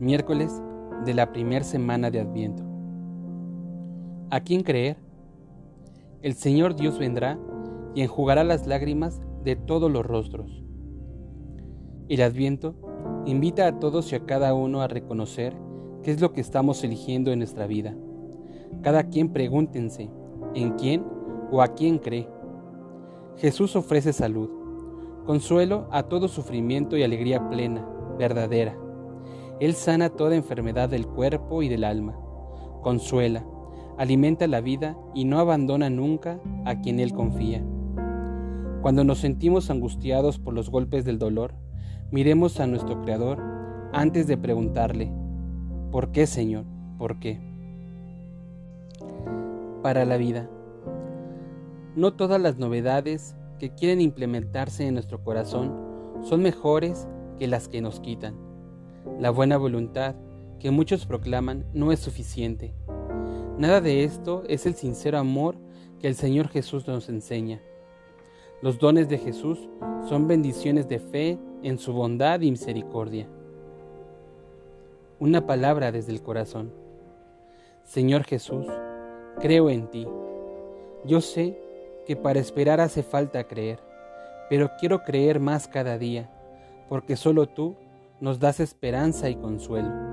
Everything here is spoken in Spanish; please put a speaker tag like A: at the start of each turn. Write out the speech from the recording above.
A: miércoles de la primera semana de Adviento. ¿A quién creer? El Señor Dios vendrá y enjugará las lágrimas de todos los rostros. El Adviento invita a todos y a cada uno a reconocer qué es lo que estamos eligiendo en nuestra vida. Cada quien pregúntense en quién o a quién cree. Jesús ofrece salud, consuelo a todo sufrimiento y alegría plena, verdadera él sana toda enfermedad del cuerpo y del alma, consuela, alimenta la vida y no abandona nunca a quien Él confía. Cuando nos sentimos angustiados por los golpes del dolor, miremos a nuestro Creador antes de preguntarle, ¿por qué Señor? ¿Por qué? Para la vida. No todas las novedades que quieren implementarse en nuestro corazón son mejores que las que nos quitan. La buena voluntad que muchos proclaman no es suficiente. Nada de esto es el sincero amor que el Señor Jesús nos enseña. Los dones de Jesús son bendiciones de fe en su bondad y misericordia. Una palabra desde el corazón. Señor Jesús, creo en ti. Yo sé que para esperar hace falta creer, pero quiero creer más cada día, porque solo tú nos das esperanza y consuelo.